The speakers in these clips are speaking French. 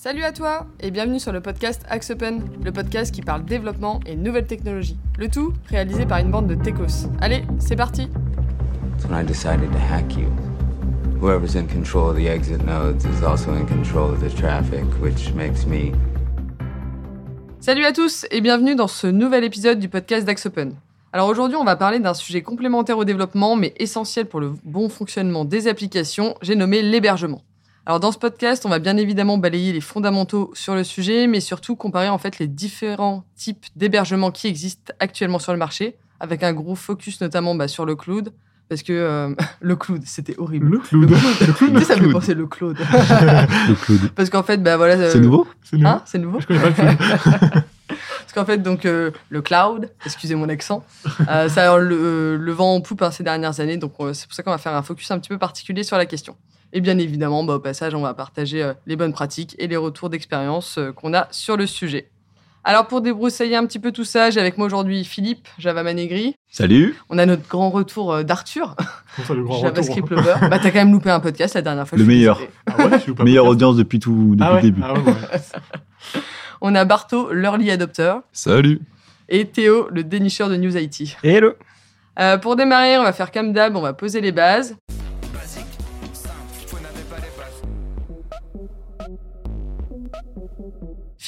Salut à toi et bienvenue sur le podcast Axe Open, le podcast qui parle développement et nouvelles technologies. Le tout réalisé par une bande de techos. Allez, c'est parti That's when I decided to hack you. Whoever's in control of the exit nodes is also in control of the traffic, which makes me. Salut à tous et bienvenue dans ce nouvel épisode du podcast d'Axe Open. Alors aujourd'hui, on va parler d'un sujet complémentaire au développement mais essentiel pour le bon fonctionnement des applications, j'ai nommé l'hébergement. Alors dans ce podcast, on va bien évidemment balayer les fondamentaux sur le sujet, mais surtout comparer en fait les différents types d'hébergement qui existent actuellement sur le marché, avec un gros focus notamment bah, sur le cloud, parce que euh, le cloud, c'était horrible. Le cloud. Le cloud. Le ça me fait cloud. penser le cloud. Le cloud. parce qu'en fait, bah voilà. euh, C'est nouveau? C'est nouveau Hein, c'est nouveau? Je connais pas le cloud. Parce qu'en fait, donc euh, le cloud, excusez mon accent, euh, ça a le, le vent en poupe hein, ces dernières années. Donc euh, c'est pour ça qu'on va faire un focus un petit peu particulier sur la question. Et bien évidemment, bah, au passage, on va partager euh, les bonnes pratiques et les retours d'expérience euh, qu'on a sur le sujet. Alors pour débroussailler un petit peu tout ça, j'ai avec moi aujourd'hui Philippe, Java Manegri. Salut On a notre grand retour euh, d'Arthur, le grand JavaScript Lover. Bah t'as quand même loupé un podcast la dernière fois. Le meilleur. Ah ouais, je suis pas Meilleure audience depuis tout depuis ah ouais le début. Ah ouais, ouais. On a Barto, l'early adopter, Salut et Théo, le dénicheur de News IT. Hello Euh, pour démarrer, on va faire comme d'hab, on va poser les bases.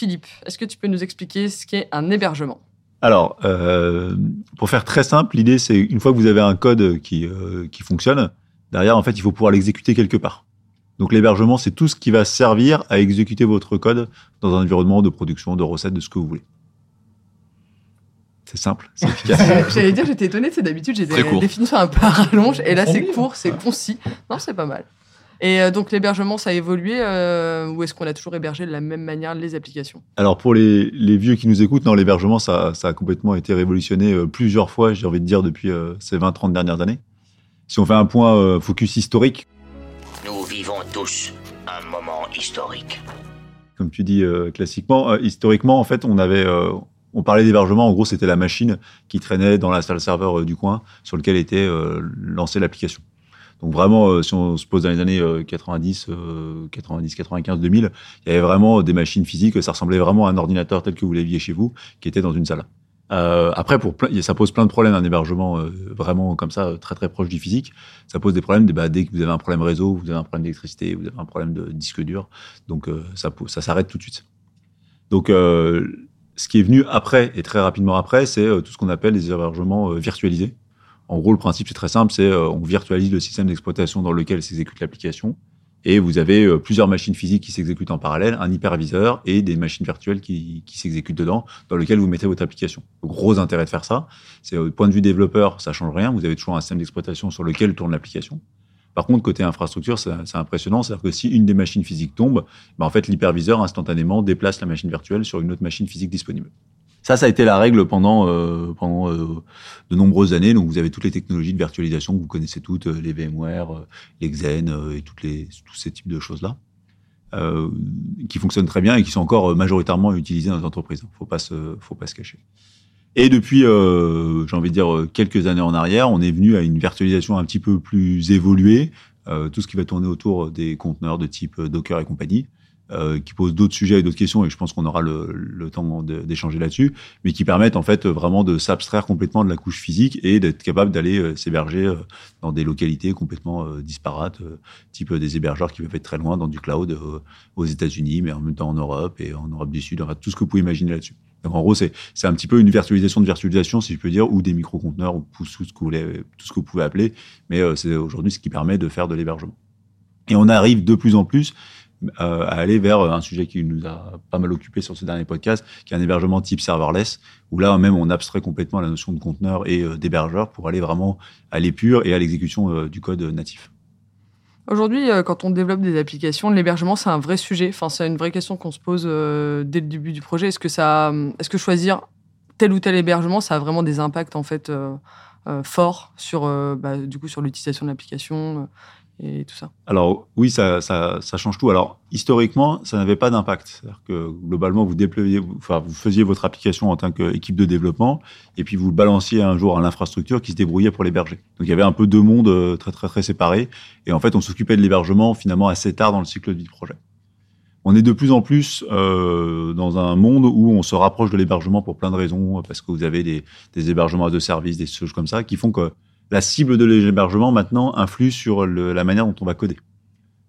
Philippe, est-ce que tu peux nous expliquer ce qu'est un hébergement? Alors, euh, pour faire très simple, l'idée c'est une fois que vous avez un code qui, euh, qui fonctionne, derrière en fait il faut pouvoir l'exécuter quelque part. Donc l'hébergement c'est tout ce qui va servir à exécuter votre code dans un environnement de production, de recettes, de ce que vous voulez. C'est simple, c'est efficace. J'allais dire, j'étais étonnée, c'est d'habitude j'ai des court. définitions un peu à rallonge, et là c'est est, court, c'est concis. Non, c'est pas mal. Et euh, donc l'hébergement, ça a évolué, euh, ou est-ce qu'on a toujours hébergé de la même manière les applications? Alors pour les, les vieux qui nous écoutent, non, l'hébergement ça, ça a complètement été révolutionné euh, plusieurs fois, j'ai envie de dire depuis euh, ces 20-30 dernières années. Si on fait un point euh, focus historique, Nous vivons tous un moment historique. comme tu dis euh, classiquement, euh, historiquement, en fait, on avait, euh, on parlait d'hébergement. En gros, c'était la machine qui traînait dans la salle serveur du coin sur lequel était euh, lancée l'application. Donc vraiment, euh, si on se pose dans les années euh, 90, euh, 90, 95, 2000, il y avait vraiment des machines physiques. Ça ressemblait vraiment à un ordinateur tel que vous l'aviez chez vous, qui était dans une salle. Euh, après, pour plein- ça pose plein de problèmes un hébergement euh, vraiment comme ça, très très proche du physique. Ça pose des problèmes. Bah, dès que vous avez un problème réseau, vous avez un problème d'électricité, vous avez un problème de disque dur, donc euh, ça, ça s'arrête tout de suite. Donc, euh, ce qui est venu après et très rapidement après, c'est euh, tout ce qu'on appelle les hébergements virtualisés. En gros, le principe c'est très simple, c'est euh, on virtualise le système d'exploitation dans lequel s'exécute l'application, et vous avez euh, plusieurs machines physiques qui s'exécutent en parallèle, un hyperviseur et des machines virtuelles qui, s'exécutent dedans, dans lequel vous mettez votre application. Le gros intérêt de faire ça, c'est au point de vue développeur, ça change rien. Vous avez toujours un système d'exploitation sur lequel tourne l'application. Par contre, côté infrastructure, c'est impressionnant. C'est-à-dire que si une des machines physiques tombe, ben en fait, l'hyperviseur instantanément déplace la machine virtuelle sur une autre machine physique disponible. Ça, ça a été la règle pendant, euh, euh, de nombreuses années. Donc, vous avez toutes les technologies de virtualisation que vous connaissez toutes, euh, les VMware, les Xen et tous ces types de choses-là, qui fonctionnent très bien et qui sont encore majoritairement utilisées dans les entreprises. Pas se, faut pas se cacher. Et depuis, j'ai envie de dire, quelques années en arrière, on est venu à une virtualisation un petit peu plus évoluée, tout ce qui va tourner autour des conteneurs de type Docker et compagnie, euh, qui posent d'autres sujets et d'autres questions, et je pense qu'on aura le, le temps d'échanger là-dessus, mais qui permettent en fait vraiment de s'abstraire complètement de la couche physique et d'être capable d'aller euh, s'héberger euh, dans des localités complètement euh, disparates, type des hébergeurs qui peuvent être très loin dans du cloud aux États-Unis, mais en même temps en Europe et en Europe du Sud, tout ce que vous pouvez imaginer là-dessus. Donc en gros, c'est un petit peu une virtualisation de virtualisation, si je peux dire, ou des microconteneurs, ou tout ce que vous, voulez, tout ce que vous pouvez appeler. Mais c'est aujourd'hui ce qui permet de faire de l'hébergement. Et on arrive de plus en plus euh, à aller vers un sujet qui nous a pas mal occupé sur ce dernier podcast, qui est un hébergement type serverless, où là même on abstrait complètement la notion de conteneur et euh, d'hébergeur pour aller vraiment à l'épure et à l'exécution euh, du code natif. Aujourd'hui, euh, quand on développe des applications, l'hébergement, c'est un vrai sujet. Enfin, c'est une vraie question qu'on se pose euh, dès le début du projet. Est-ce que, ça, est-ce que choisir tel ou tel hébergement, ça a vraiment des impacts en fait euh, euh, forts sur, euh, bah, du coup, sur l'utilisation de l'application euh, et tout ça Alors oui, ça, change tout. Alors historiquement, ça n'avait pas d'impact. C'est-à-dire que globalement, vous déployiez, enfin, vous faisiez votre application en tant qu'équipe de développement, et puis vous le balanciez un jour à l'infrastructure qui se débrouillait pour l'héberger. Donc il y avait un peu deux mondes euh, très très très séparés, et en fait, on s'occupait de l'hébergement finalement assez tard dans le cycle de vie du projet. On est de plus en plus euh, dans un monde où on se rapproche de l'hébergement pour plein de raisons, parce que vous avez des, des hébergements de services, des choses comme ça, qui font que la cible de l'hébergement maintenant influe sur la manière dont on va coder.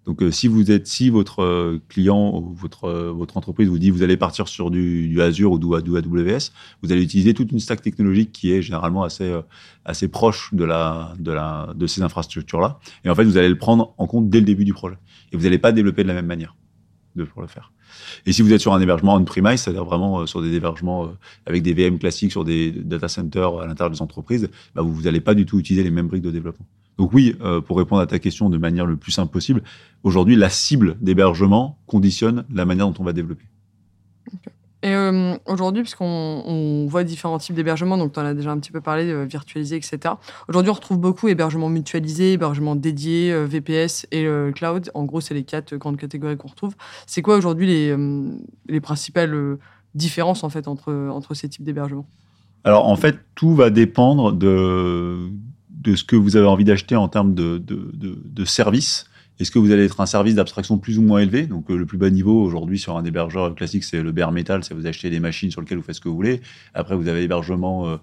Donc, euh, si vous êtes, si votre euh, client ou votre euh, votre entreprise vous dit vous allez partir sur du, Azure ou du, AWS, vous allez utiliser toute une stack technologique qui est généralement assez proche de ces infrastructures là. Et en fait, vous allez le prendre en compte dès le début du projet. Et vous n'allez pas développer de la même manière de pour le faire. Et si vous êtes sur un hébergement on-premise, c'est-à-dire vraiment euh, sur des hébergements euh, avec des VM classiques sur des data centers à l'intérieur des entreprises, bah, vous n'allez pas du tout utiliser les mêmes briques de développement. Donc oui, euh, pour répondre à ta question de manière le plus simple possible, aujourd'hui, la cible d'hébergement conditionne la manière dont on va développer. Et euh, aujourd'hui, puisqu'on on voit différents types d'hébergements, donc tu en as déjà un petit peu parlé, euh, virtualisé, etc. Aujourd'hui, on retrouve beaucoup hébergement mutualisé, hébergement dédié, euh, VPS et euh, cloud. En gros, c'est les quatre grandes catégories qu'on retrouve. C'est quoi aujourd'hui les, les principales différences en fait entre, entre ces types d'hébergements? Alors en fait, tout va dépendre de, de ce que vous avez envie d'acheter en termes de, de, de, de services. Est-ce que vous allez être un service d'abstraction plus ou moins élevé? Donc euh, le plus bas niveau aujourd'hui sur un hébergeur classique, c'est le bare metal, c'est vous achetez des machines sur lesquelles vous faites ce que vous voulez. Après, vous avez l'hébergement euh,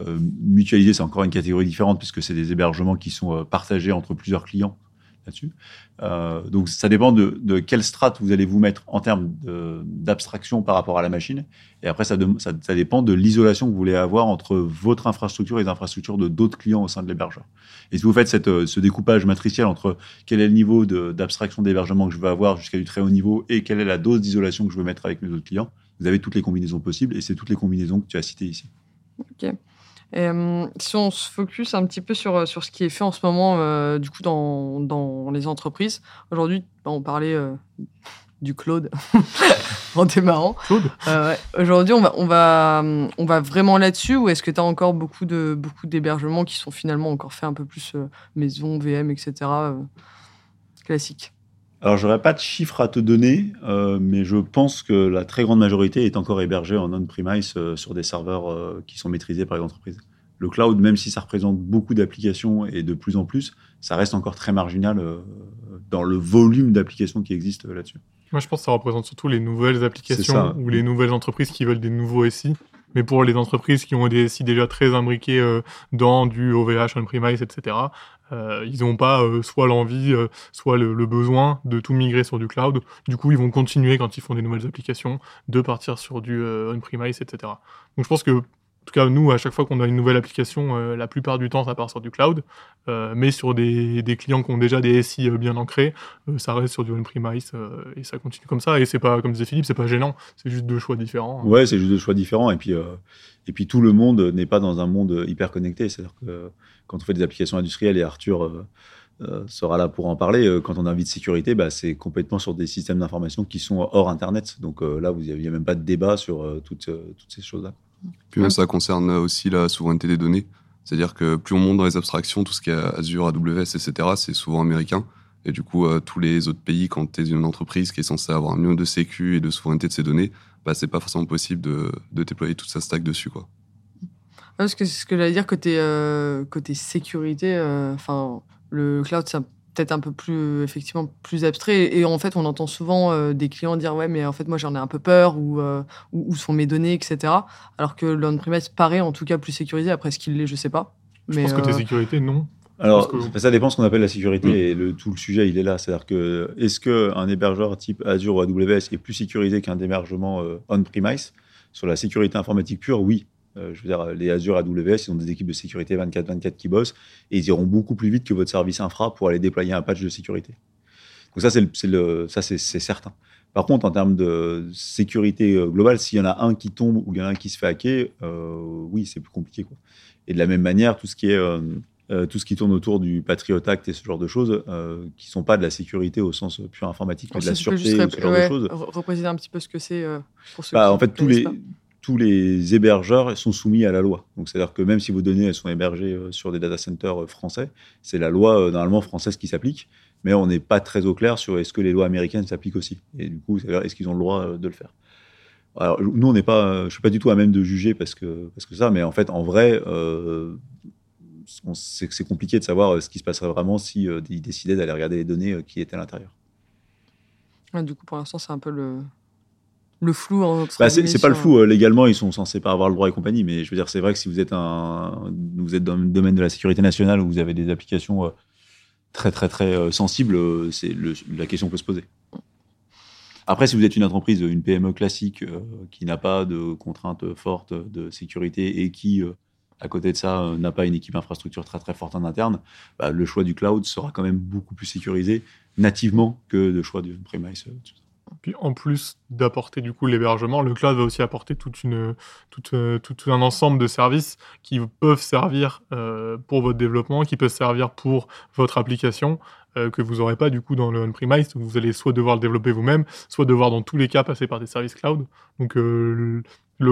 euh, mutualisé, c'est encore une catégorie différente puisque c'est des hébergements qui sont partagés entre plusieurs clients là-dessus. Euh, donc ça dépend de, de quelle strate vous allez vous mettre en termes d'abstraction par rapport à la machine. Et après, ça, ça, dépend de l'isolation que vous voulez avoir entre votre infrastructure et les infrastructures de d'autres clients au sein de l'hébergeur. Et si vous faites cette, ce découpage matriciel entre quel est le niveau d'abstraction d'hébergement que je veux avoir jusqu'à du très haut niveau et quelle est la dose d'isolation que je veux mettre avec mes autres clients, vous avez toutes les combinaisons possibles et c'est toutes les combinaisons que tu as citées ici. Et, euh, si on se focus un petit peu sur, euh, sur ce qui est fait en ce moment, euh, du coup, dans, dans les entreprises, aujourd'hui, bah, on parlait euh, du cloud en démarrant. Claude Euh, ouais. Aujourd'hui, on va, on, va, on va vraiment là-dessus ou est-ce que tu as encore beaucoup de beaucoup d'hébergements qui sont finalement encore faits un peu plus maison, VM, etc. classique? Alors, j'aurais pas de chiffres à te donner, euh, mais je pense que la très grande majorité est encore hébergée en on-premise euh, sur des serveurs euh, qui sont maîtrisés par les entreprises. Le cloud, même si ça représente beaucoup d'applications et de plus en plus, ça reste encore très marginal dans le volume d'applications qui existent là-dessus. Moi, je pense que ça représente surtout les nouvelles applications ou les nouvelles entreprises qui veulent des nouveaux SI. Mais pour les entreprises qui ont des SI déjà très imbriqués euh, dans du OVH, on-premise, etc., euh, ils n'ont pas euh, soit l'envie, soit le, besoin de tout migrer sur du cloud. Du coup, ils vont continuer quand ils font des nouvelles applications de partir sur du on-premise, etc. Donc, je pense que tout cas, nous, à chaque fois qu'on a une nouvelle application, euh, la plupart du temps, ça part sur du cloud. Euh, mais sur des, clients qui ont déjà des SI euh, bien ancrés, ça reste sur du on-premise et ça continue comme ça. Et c'est pas, comme disait Philippe, c'est pas gênant. C'est juste deux choix différents. Ouais, c'est juste deux choix différents. Et puis, et puis tout le monde n'est pas dans un monde hyper connecté. C'est-à-dire que quand on fait des applications industrielles, et Arthur sera là pour en parler, quand on a envie de sécurité, bah, c'est complètement sur des systèmes d'information qui sont hors Internet. Donc là, vous n'aviez même pas de débat sur toutes, toutes ces choses-là. Puis même, ça concerne aussi la souveraineté des données. C'est-à-dire que plus on monte dans les abstractions, tout ce qui est Azure, AWS, etc., c'est souvent américain. Et du coup, euh, tous les autres pays, quand tu es une entreprise qui est censée avoir un minimum de sécu et de souveraineté de ses données, bah, c'est pas forcément possible de, de déployer toute sa stack dessus. Quoi. Parce que c'est ce que j'allais dire côté, euh, côté sécurité, euh, enfin, le cloud, c'est peut-être un peu plus, effectivement, plus abstrait. Et en fait, on entend souvent euh, des clients dire Ouais, mais en fait, moi, j'en ai un peu peur, ou euh, où, où sont mes données, etc. Alors que l'on-premise paraît en tout cas plus sécurisé. Après, ce qu'il l'est, je sais pas. Je Mais, pense côté euh, sécurité, non? Alors, que- ça dépend de ce qu'on appelle la sécurité Mm. et le, tout le sujet, il est là. C'est-à-dire que est-ce qu'un hébergeur type Azure ou AWS est plus sécurisé qu'un hébergement euh, on-premise? Sur la sécurité informatique pure, oui. Euh, je veux dire, les Azure AWS, ils ont des équipes de sécurité 24-24 qui bossent et ils iront beaucoup plus vite que votre service infra pour aller déployer un patch de sécurité. Donc ça, c'est certain. Par contre, en termes de sécurité euh, globale, s'il y en a un qui tombe ou il y en a un qui se fait hacker, euh, oui, c'est plus compliqué. Quoi. Et de la même manière, tout ce qui est euh, euh, tout ce qui tourne autour du Patriot Act et ce genre de choses, euh, qui sont pas de la sécurité au sens pur informatique, mais de la sûreté, ou ce genre ouais, de choses. re- repréciser un petit peu ce que c'est euh, pour ceux Bah, qui en fait, tous les. Tous les hébergeurs sont soumis à la loi. Donc, c'est-à-dire que même si vos données sont hébergées euh, sur des data centers euh, français, c'est la loi euh, normalement française qui s'applique, mais on n'est pas très au clair sur est-ce que les lois américaines s'appliquent aussi. Et du coup, est-ce qu'ils ont le droit de le faire? Alors, nous, on n'est pas, je suis pas du tout à même de juger parce que, parce que ça, mais en fait, en vrai, c'est compliqué de savoir ce qui se passerait vraiment si ils décidaient d'aller regarder les données qui étaient à l'intérieur. Ouais, du coup, pour l'instant, c'est un peu le, le flou. Entre Bah, c'est pas le flou. euh, légalement, ils sont censés pas avoir le droit et compagnie. Mais je veux dire, c'est vrai que si vous êtes, un, vous êtes dans le domaine de la sécurité nationale où vous avez des applications euh, très, très, très euh, sensibles, c'est la question peut se poser. Après, si vous êtes une entreprise, une PME classique qui n'a pas de contraintes fortes de sécurité et qui, à côté de ça, n'a pas une équipe infrastructure très très forte en interne, bah, le choix du cloud sera quand même beaucoup plus sécurisé nativement que le choix du premise. Puis en plus d'apporter du coup l'hébergement, le cloud va aussi apporter euh, tout un ensemble de services qui peuvent servir euh, pour votre développement, qui peuvent servir pour votre application, euh, que vous n'aurez pas du coup dans le on-premise, vous allez soit devoir le développer vous-même, soit devoir dans tous les cas passer par des services cloud. Donc le-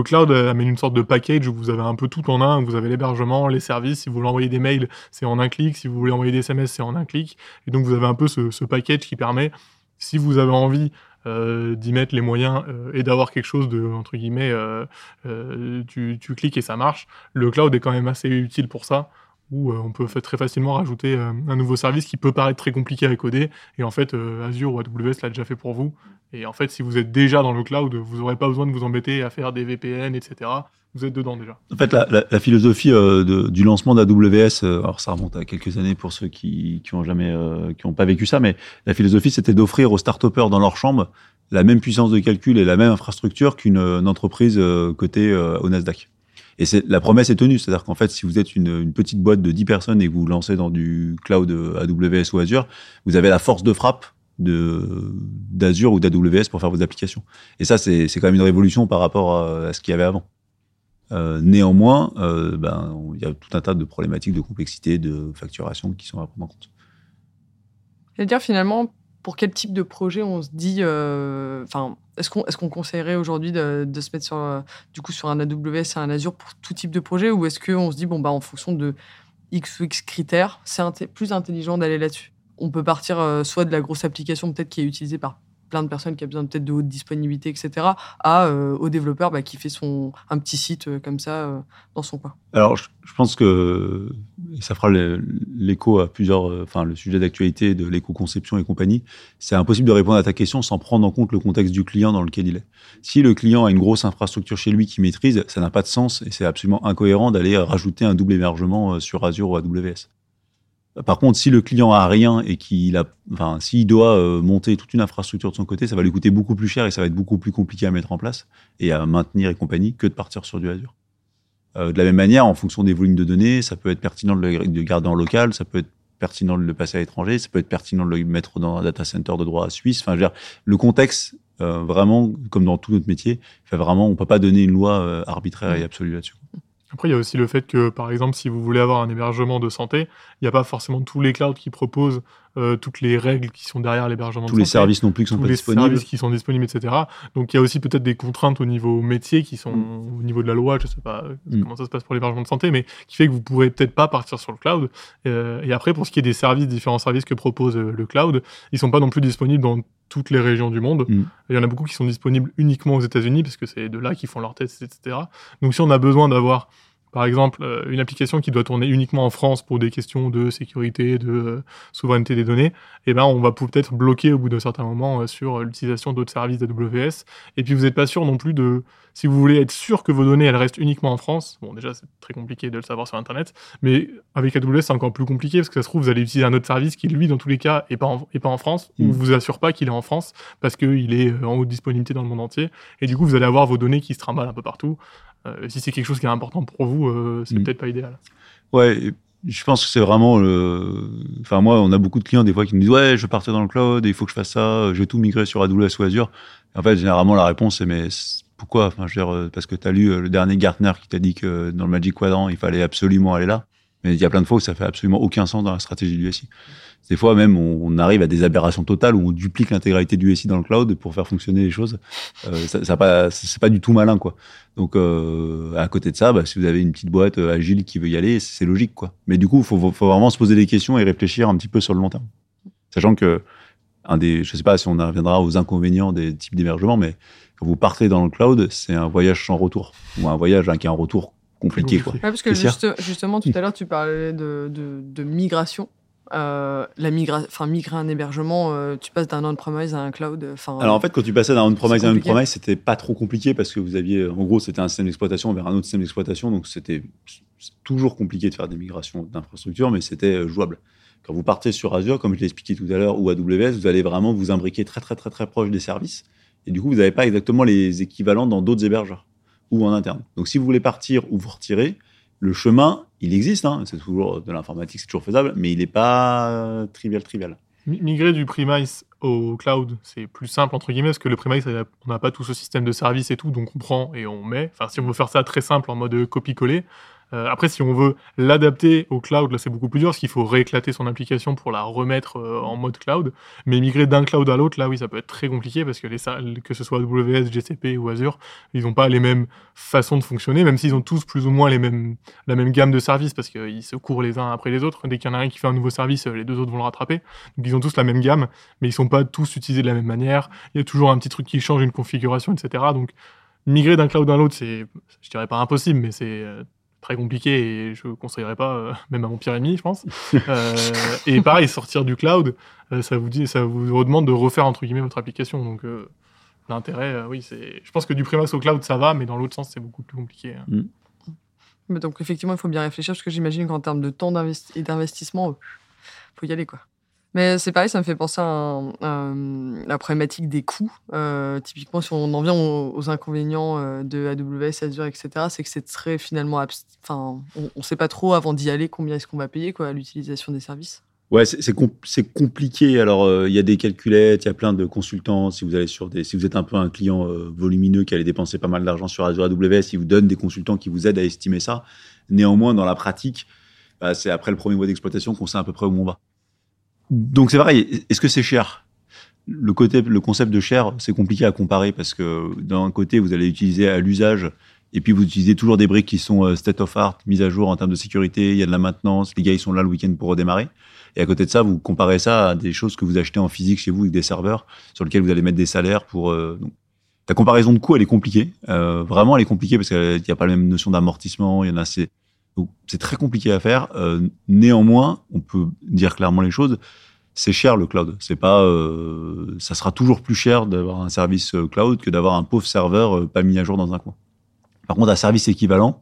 cloud amène une sorte de package où vous avez un peu tout en un, vous avez l'hébergement, les services, si vous voulez envoyer des mails, c'est en un clic, si vous voulez envoyer des SMS, c'est en un clic. Et donc vous avez un peu ce, ce package qui permet, si vous avez envie euh, d'y mettre les moyens euh, et d'avoir quelque chose de entre guillemets euh, tu, tu cliques et ça marche. Le cloud est quand même assez utile pour ça où on peut très facilement rajouter un nouveau service qui peut paraître très compliqué à coder et en fait Azure ou AWS l'a déjà fait pour vous. Et en fait si vous êtes déjà dans le cloud vous n'aurez pas besoin de vous embêter à faire des VPN etc vous êtes dedans déjà En fait, la, la- la philosophie euh, de- du lancement d'AWS, euh, alors ça remonte à quelques années pour ceux qui qui jamais, euh, qui ont pas vécu ça, mais la philosophie c'était d'offrir aux start dans leur chambre la même puissance de calcul et la même infrastructure qu'une une entreprise euh, cotée euh, au Nasdaq. Et la promesse est tenue, c'est-à-dire qu'en fait, si vous êtes une, une petite boîte de 10 personnes et que vous vous lancez dans du cloud euh, AWS ou Azure, vous avez la force de frappe de d'Azure ou d'AWS pour faire vos applications. Et ça, c'est quand même une révolution par rapport à ce qu'il y avait avant. Euh, néanmoins, euh, ben, il y a tout un tas de problématiques de complexité, de facturation qui sont à prendre en compte. Et dire finalement, pour quel type de projet on se dit, euh, enfin, est-ce qu'on est-ce qu'on conseillerait aujourd'hui de, se mettre sur, du coup, sur un AWS et un Azure pour tout type de projet, ou est-ce qu'on se dit bon bah en fonction de X ou X critères, c'est plus intelligent d'aller là-dessus? On peut partir soit de la grosse application peut-être qui est utilisée par plein de personnes qui a besoin peut-être de haute disponibilité, etc., à euh, au développeur bah, qui fait son un petit site euh, comme ça euh, dans son coin. Alors, je, pense que ça fera l'écho à plusieurs, enfin, le sujet d'actualité de l'éco-conception et compagnie. C'est impossible de répondre à ta question sans prendre en compte le contexte du client dans lequel il est. Si le client a une grosse infrastructure chez lui qu'il maîtrise, ça n'a pas de sens et c'est absolument incohérent d'aller rajouter un double hébergement sur Azure ou AWS. Par contre, si le client a rien et qu'il a, enfin, s'il doit euh, monter toute une infrastructure de son côté, ça va lui coûter beaucoup plus cher et ça va être beaucoup plus compliqué à mettre en place et à maintenir et compagnie que de partir sur du Azure. Euh, de la même manière, en fonction des volumes de données, ça peut être pertinent de le de garder en local, ça peut être pertinent de le passer à l'étranger, ça peut être pertinent de le mettre dans un data center de droit suisse. Enfin, je veux dire, le contexte, euh, vraiment, comme dans tout notre métier, fait vraiment, on peut pas donner une loi arbitraire et absolue là-dessus. Après, il y a aussi le fait que, par exemple, si vous voulez avoir un hébergement de santé, il n'y a pas forcément tous les clouds qui proposent euh, toutes les règles qui sont derrière l'hébergement Tous de les santé, services non plus qui sont tous pas les disponibles. services qui sont disponibles, etc. Donc, il y a aussi peut-être des contraintes au niveau métier qui sont Mm. au niveau de la loi, je sais pas euh, Mm. comment ça se passe pour l'hébergement de santé, mais qui fait que vous pourrez peut-être pas partir sur le cloud. Euh, et après, pour ce qui est des services, différents services que propose le cloud, ils sont pas non plus disponibles dans toutes les régions du monde. Mm. Il y en a beaucoup qui sont disponibles uniquement aux États-Unis parce que c'est de là qu'ils font leurs tests, etc. Donc, si on a besoin d'avoir par exemple, euh, une application qui doit tourner uniquement en France pour des questions de sécurité, de euh, souveraineté des données, eh ben, on va peut-être bloquer au bout d'un certain moment euh, sur l'utilisation d'autres services d'AWS. Et puis, vous n'êtes pas sûr non plus de, si vous voulez être sûr que vos données, elles restent uniquement en France, bon, déjà, c'est très compliqué de le savoir sur Internet, mais avec AWS, c'est encore plus compliqué parce que ça se trouve, vous allez utiliser un autre service qui, lui, dans tous les cas, est pas en, est pas en France, ou Mm. vous assure pas qu'il est en France parce qu'il est en haute disponibilité dans le monde entier. Et du coup, vous allez avoir vos données qui se trimballent un peu partout. Euh, si c'est quelque chose qui est important pour vous, euh, c'est Mm. peut-être pas idéal. Ouais, je pense que c'est vraiment le. Enfin, moi, on a beaucoup de clients des fois qui me disent Ouais, je veux partir dans le cloud, il faut que je fasse ça, je vais tout migrer sur AWS ou Azure. En fait, généralement, la réponse c'est Mais pourquoi? Enfin, je veux dire, euh, Parce que tu as lu le dernier Gartner qui t'a dit que dans le Magic Quadrant, il fallait absolument aller là. Mais il y a plein de fois où ça fait absolument aucun sens dans la stratégie du SI. Des fois, même, on, arrive à des aberrations totales où on duplique l'intégralité du SI dans le cloud pour faire fonctionner les choses. Euh, ça, pas, c'est pas du tout malin, quoi. Donc, euh, à côté de ça, bah, si vous avez une petite boîte euh, agile qui veut y aller, c'est logique, quoi. Mais du coup, il faut, vraiment se poser des questions et réfléchir un petit peu sur le long terme. Sachant que, un des, je sais pas si on en reviendra aux inconvénients des types d'hébergement, mais quand vous partez dans le cloud, c'est un voyage sans retour. Ou un voyage avec un retour compliqué, quoi. Ouais, parce que juste- justement, tout à l'heure, tu parlais de, de, de migration. euh, la migra enfin, migrer un hébergement, euh, tu passes d'un on-premise à un cloud. Alors en fait, quand tu passais d'un on-premise à un on-premise, c'était pas trop compliqué parce que vous aviez, en gros, c'était un système d'exploitation vers un autre système d'exploitation, donc c'était toujours compliqué de faire des migrations d'infrastructures, mais c'était euh, jouable. Quand vous partez sur Azure, comme je l'ai expliqué tout à l'heure, ou AWS, vous allez vraiment vous imbriquer très très très très proche des services, et du coup, vous n'avez pas exactement les équivalents dans d'autres hébergeurs en interne. Donc si vous voulez partir ou vous retirer, le chemin, il existe, hein, c'est toujours de l'informatique, c'est toujours faisable, mais il n'est pas trivial trivial. Mi- Migrer du premise au cloud, c'est plus simple entre guillemets parce que le premise, on n'a pas tout ce système de service et tout, donc on prend et on met. Enfin, si on veut faire ça très simple en mode copier-coller. Euh, après, si on veut l'adapter au cloud, là, c'est beaucoup plus dur parce qu'il faut rééclater son application pour la remettre euh, en mode cloud. Mais migrer d'un cloud à l'autre, là, oui, ça peut être très compliqué parce que les, que ce soit AWS, GCP ou Azure, ils n'ont pas les mêmes façons de fonctionner, même s'ils ont tous plus ou moins les mêmes, la même gamme de services parce qu'ils se courent les uns après les autres. Dès qu'il y en a un qui fait un nouveau service, euh, les deux autres vont le rattraper. Donc ils ont tous la même gamme, mais ils sont pas tous utilisés de la même manière. Il y a toujours un petit truc qui change, une configuration, etc. Donc migrer d'un cloud à l'autre, c'est, je dirais pas impossible, mais c'est très compliqué et je conseillerais pas, euh, même à mon pire ennemi, je pense. Euh, et pareil, sortir du cloud, euh, ça vous dit, ça vous redemande de refaire entre guillemets votre application. Donc euh, l'intérêt, euh, oui, c'est, je pense que du premise au cloud, ça va, mais dans l'autre sens, c'est beaucoup plus compliqué. hein. Mais donc, effectivement, il faut bien réfléchir parce que j'imagine qu'en termes de temps et d'investissement, il faut y aller. quoi. Mais c'est pareil, ça me fait penser à, à la problématique des coûts. Euh, typiquement, si on en vient aux, inconvénients euh, de AWS, Azure, etc., c'est que c'est très finalement. Enfin, on ne sait pas trop avant d'y aller combien est-ce qu'on va payer quoi, à l'utilisation des services. Ouais, c'est c'est com- c'est compliqué. Alors, euh, il y a des calculettes, il y a plein de consultants. Si vous allez sur des, si vous êtes un peu un client euh, volumineux qui allait dépenser pas mal d'argent sur Azure AWS, ils vous donnent des consultants qui vous aident à estimer ça. Néanmoins, dans la pratique, bah, c'est après le premier mois d'exploitation qu'on sait à peu près où on va. Donc c'est pareil. Est-ce que c'est cher? Le côté, le concept de cher, c'est compliqué à comparer parce que d'un côté, vous allez utiliser à l'usage. Et puis vous utilisez toujours des briques qui sont euh, state of art, mises à jour en termes de sécurité, il y a de la maintenance, les gars ils sont là le week-end pour redémarrer. Et à côté de ça, vous comparez ça à des choses que vous achetez en physique chez vous avec des serveurs sur lesquels vous allez mettre des salaires pour. euh, donc, la comparaison de coûts, elle est compliquée. Euh, vraiment, elle est compliquée parce qu'il n'y a pas la même notion d'amortissement. Il y en a, c'est donc c'est très compliqué à faire. Euh, néanmoins, on peut dire clairement les choses. C'est cher le cloud. C'est pas, euh, ça sera toujours plus cher d'avoir un service euh, cloud que d'avoir un pauvre serveur euh, pas mis à jour dans un coin. Par contre, un service équivalent,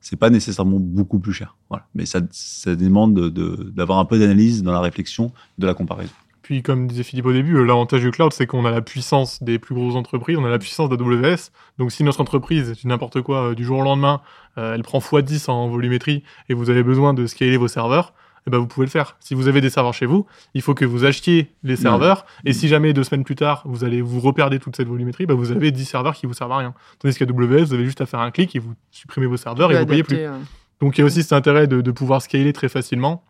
c'est pas nécessairement beaucoup plus cher. Voilà. Mais ça, ça demande de- de- d'avoir un peu d'analyse dans la réflexion de la comparaison. Puis, comme disait Philippe au début, euh, l'avantage du cloud, c'est qu'on a la puissance des plus grosses entreprises, on a la puissance d'AWS. Donc, si notre entreprise, dis n'importe quoi, euh, du jour au lendemain, euh, elle prend x10 en volumétrie et vous avez besoin de scaler vos serveurs, eh ben, vous pouvez le faire. Si vous avez des serveurs chez vous, il faut que vous achetiez les serveurs. Et si jamais deux semaines plus tard, vous allez vous reperdre toute cette volumétrie, bah, vous avez 10 serveurs qui vous servent à rien. Tandis qu'à AWS, vous avez juste à faire un clic et vous supprimez vos serveurs et vous payez plus. Donc il y a aussi cet intérêt de, de pouvoir scaler très facilement.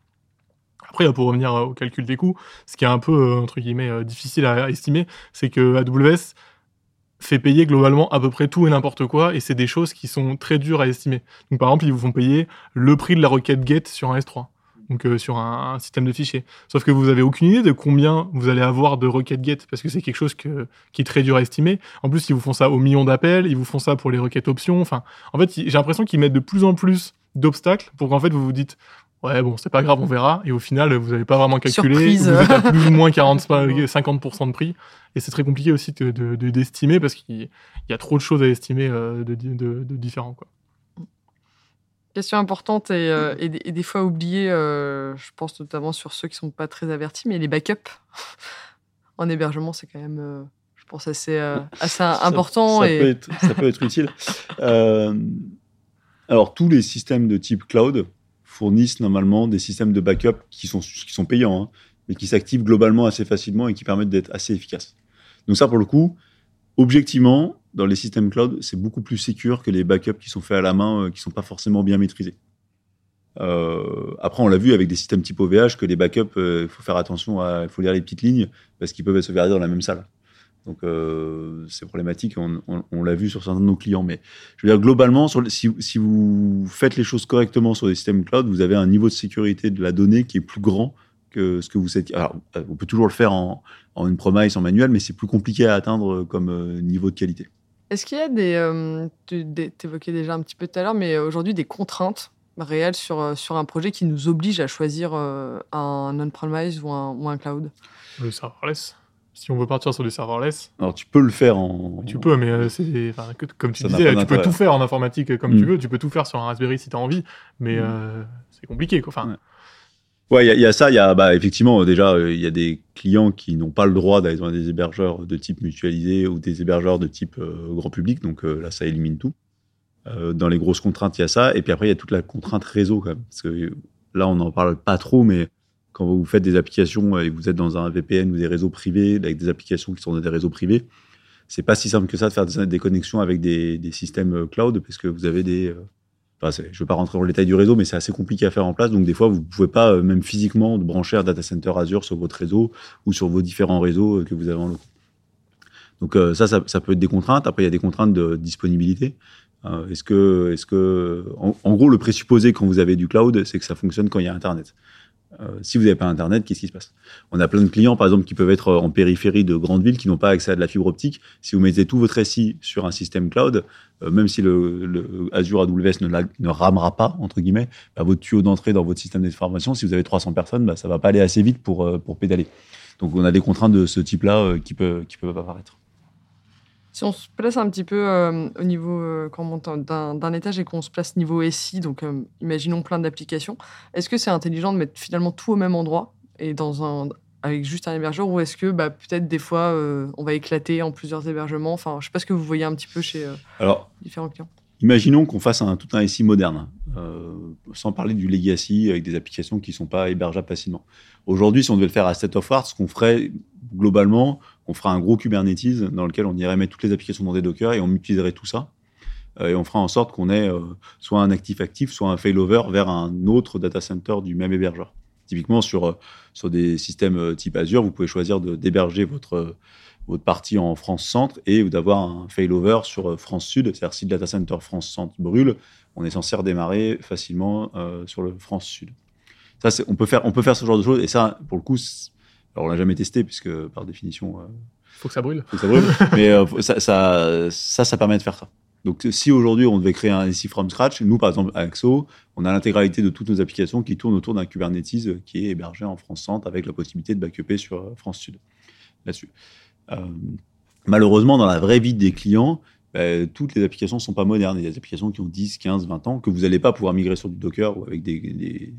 Après, pour revenir au calcul des coûts, ce qui est un peu, euh, euh, difficile à, à estimer, c'est que AWS fait payer globalement à peu près tout et n'importe quoi, et c'est des choses qui sont très dures à estimer. Donc par exemple, ils vous font payer le prix de la requête GET sur un S3, donc euh, sur un, un système de fichiers. Sauf que vous avez aucune idée de combien vous allez avoir de requêtes GET, parce que c'est quelque chose que, qui est très dur à estimer. En plus, ils vous font ça au million d'appels, ils vous font ça pour les requêtes options. Enfin, en fait, j'ai l'impression qu'ils mettent de plus en plus d'obstacles pour qu'en fait vous vous dites ouais bon c'est pas grave on verra et au final vous n'avez pas vraiment calculé Surprise. vous êtes à plus ou moins 40 50% de prix et c'est très compliqué aussi de de- de- d'estimer parce qu'il y a trop de choses à estimer euh, de, de, de différents quoi. Question importante et, euh, et des- et des fois oubliée, euh, je pense notamment sur ceux qui sont pas très avertis, mais les backups en hébergement, c'est quand même, euh, je pense, assez, euh, assez Ça- important. Ça, et... peut, être, ça peut être utile. Euh, alors, tous les systèmes de type cloud fournissent normalement des systèmes de backup qui sont, qui sont payants, hein, mais qui s'activent globalement assez facilement et qui permettent d'être assez efficaces. Donc ça, pour le coup, objectivement, dans les systèmes cloud, c'est beaucoup plus sécur que les backups qui sont faits à la main, euh, qui sont pas forcément bien maîtrisés. Euh, après, on l'a vu avec des systèmes type OVH que les backups, il faut faire attention il faut lire les petites lignes parce qu'ils peuvent être sauvegardés dans la même salle. Donc euh, c'est problématique, on, on- on l'a vu sur certains de nos clients. Mais je veux dire, globalement, sur le- si, si vous faites les choses correctement sur des systèmes cloud, vous avez un niveau de sécurité de la donnée qui est plus grand que ce que vous êtes. Alors, euh, on peut toujours le faire en, en une promise, en manuel, mais c'est plus compliqué à atteindre comme euh, niveau de qualité. Est-ce qu'il y a des, euh, tu t'évoquais déjà un petit peu tout à l'heure, mais aujourd'hui des contraintes réel sur, euh, sur un projet qui nous oblige à choisir euh, un on-premise ou un, ou un cloud? Le serverless. Si on veut partir sur du serverless, Alors, tu peux le faire en. tu peux, mais euh, c'est, enfin, comme tu Ça disais, tu peux tout faire en informatique euh, comme Mm. tu veux. Tu peux tout faire sur un Raspberry si tu as envie, mais Mm. euh, c'est compliqué. Quoi. Enfin, Ouais. Ouais, il y a- il y, a ça. Il y a, bah, effectivement, déjà, il y a des clients qui n'ont pas le droit d'aller dans des hébergeurs de type mutualisé ou des hébergeurs de type euh, grand public. Donc euh, là, ça élimine tout. Dans les grosses contraintes, il y a ça. Et puis après, il y a toute la contrainte réseau, quand même. Parce que là, on n'en parle pas trop, mais quand vous faites des applications et vous êtes dans un VPN ou des réseaux privés, avec des applications qui sont dans des réseaux privés, c'est pas si simple que ça de faire des, connexions avec des, systèmes euh, cloud, parce que vous avez des. euh, enfin, je ne veux pas rentrer dans le détail du réseau, mais c'est assez compliqué à faire en place. Donc, des fois, vous ne pouvez pas, euh, même physiquement, brancher un data center Azure sur votre réseau ou sur vos différents réseaux que vous avez en local. Donc, ça, ça, peut être des contraintes. Après, il y a des contraintes de disponibilité. Est-ce que, est-ce que, en gros, le présupposé quand vous avez du cloud, c'est que ça fonctionne quand il y a Internet. Euh, si vous n'avez pas Internet, qu'est-ce qui se passe? On a plein de clients, par exemple, qui peuvent être en périphérie de grandes villes, qui n'ont pas accès à de la fibre optique. Si vous mettez tout votre SI sur un système cloud, euh, même si le, Azure AWS ne, ne ramera pas, entre guillemets, bah, votre tuyau d'entrée dans votre système d'information, si vous avez 300 personnes, bah, ça va pas aller assez vite pour, euh, pour pédaler. Donc, on a des contraintes de ce type-là qui, peut, qui peuvent apparaître. Si on se place un petit peu euh, au niveau, euh, quand on monte d'un étage et qu'on se place niveau SI, donc euh, imaginons plein d'applications, est-ce que c'est intelligent de mettre finalement tout au même endroit et dans un, avec juste un hébergeur ou est-ce que bah, peut-être des fois on va éclater en plusieurs hébergements? Enfin, je sais pas ce que vous voyez un petit peu chez Alors, différents clients. Imaginons qu'on fasse un, tout un SI moderne, euh, sans parler du legacy avec des applications qui ne sont pas hébergeables facilement. Aujourd'hui, si on devait le faire à state of art, ce qu'on ferait globalement, on ferait un gros Kubernetes dans lequel on irait mettre toutes les applications dans des Docker et on utiliserait tout ça. Euh, et on fera en sorte qu'on ait euh, soit un actif-actif, soit un failover vers un autre data center du même hébergeur. Typiquement, sur, sur des systèmes type Azure, vous pouvez choisir d'héberger votre, votre partie en France Centre et d'avoir un failover sur euh, France Sud. C'est-à-dire, si le data center France Centre brûle, on est censé redémarrer facilement euh, sur le France Sud. Ça, on, peut faire, on peut faire ce genre de choses. Et ça, pour le coup, alors on l'a jamais testé, puisque par définition, euh, faut que ça brûle. faut que ça brûle. mais euh, ça, ça, ça, ça permet de faire ça. Donc, si aujourd'hui on devait créer un SI from scratch, nous, par exemple, à Axo, on a l'intégralité de toutes nos applications qui tournent autour d'un Kubernetes qui est hébergé en France Centre avec la possibilité de backuper sur France Sud là-dessus. Euh, malheureusement, dans la vraie vie des clients, bah, toutes les applications ne sont pas modernes. Il y a des applications qui ont 10, 15, 20 ans que vous n'allez pas pouvoir migrer sur du Docker ou avec des. des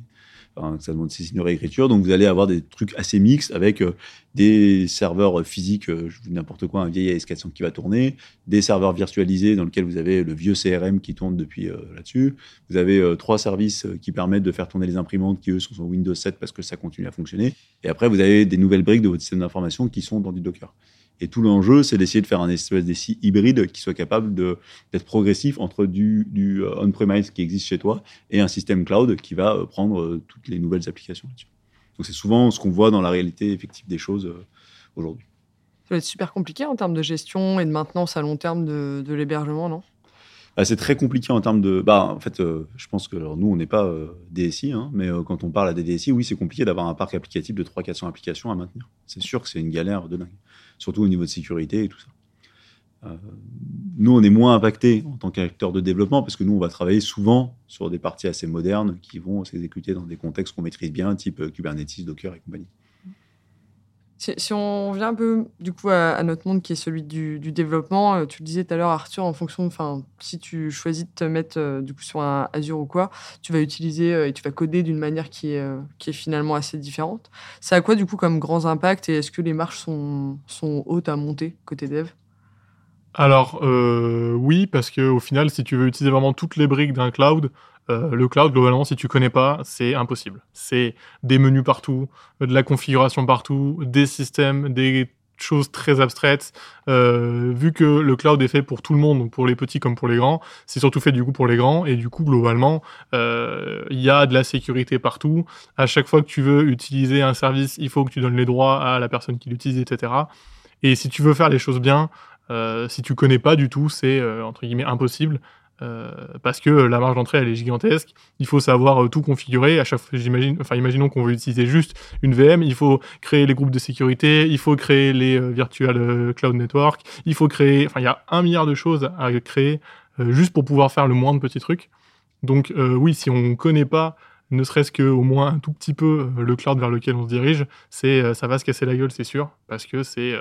ça demande c'est une réécriture. Donc, vous allez avoir des trucs assez mixtes avec euh, des serveurs physiques, euh, je n'importe quoi, un vieil AS400 qui va tourner, des serveurs virtualisés dans lesquels vous avez le vieux CRM qui tourne depuis euh, là-dessus. Vous avez trois services qui permettent de faire tourner les imprimantes qui, eux, sont sur Windows 7 parce que ça continue à fonctionner. Et après, vous avez des nouvelles briques de votre système d'information qui sont dans du Docker. Et tout l'enjeu, c'est d'essayer de faire un espèce d'essai hybride qui soit capable d'être progressif entre du, euh, on-premise qui existe chez toi et un système cloud qui va euh, prendre euh, toutes les nouvelles applications. Donc c'est souvent ce qu'on voit dans la réalité effective des choses aujourd'hui. Ça va être super compliqué en termes de gestion et de maintenance à long terme de l'hébergement, non? Bah, c'est très compliqué en termes de. Bah, en fait, euh, je pense que nous, on n'est pas euh, DSI, hein, mais euh, quand on parle à des DSI, oui, c'est compliqué d'avoir un parc applicatif de 300-400 applications à maintenir. C'est sûr que c'est une galère de dingue, surtout au niveau de sécurité et tout ça. Euh, nous, on est moins impacté en tant qu'acteur de développement parce que nous, on va travailler souvent sur des parties assez modernes qui vont s'exécuter dans des contextes qu'on maîtrise bien, type euh, Kubernetes, Docker et compagnie. Si, on vient un peu du coup à, à notre monde qui est celui du, développement, euh, tu le disais tout à l'heure Arthur, en fonction, enfin, si tu choisis de te mettre euh, du coup sur un Azure ou quoi, tu vas utiliser euh, et tu vas coder d'une manière qui est, qui est finalement assez différente. Ça a quoi du coup comme grands impacts et est-ce que les marges sont, sont hautes à monter côté dev? Alors, oui, parce que au final, si tu veux utiliser vraiment toutes les briques d'un cloud, euh, le cloud, globalement, si tu connais pas, c'est impossible. C'est des menus partout, euh, de la configuration partout, des systèmes, des choses très abstraites. Euh, vu que le cloud est fait pour tout le monde, pour les petits comme pour les grands, c'est surtout fait du coup pour les grands. Et du coup, globalement, euh, il y a de la sécurité partout. À chaque fois que tu veux utiliser un service, il faut que tu donnes les droits à la personne qui l'utilise, etc. Et si tu veux faire les choses bien, euh, si tu connais pas du tout, c'est euh, entre guillemets impossible. Euh, parce que la marge d'entrée elle est gigantesque. Il faut savoir euh, tout configurer. À chaque fois, j'imagine, enfin imaginons qu'on veut utiliser juste une VM, il faut créer les groupes de sécurité, il faut créer les euh, virtual euh, cloud network, il faut créer, enfin il y a un milliard de choses à créer juste pour pouvoir faire le moindre petit truc. Donc euh, oui, si on connaît pas, ne serait-ce qu'au moins un tout petit peu le cloud vers lequel on se dirige, c'est ça va se casser la gueule, c'est sûr, parce que c'est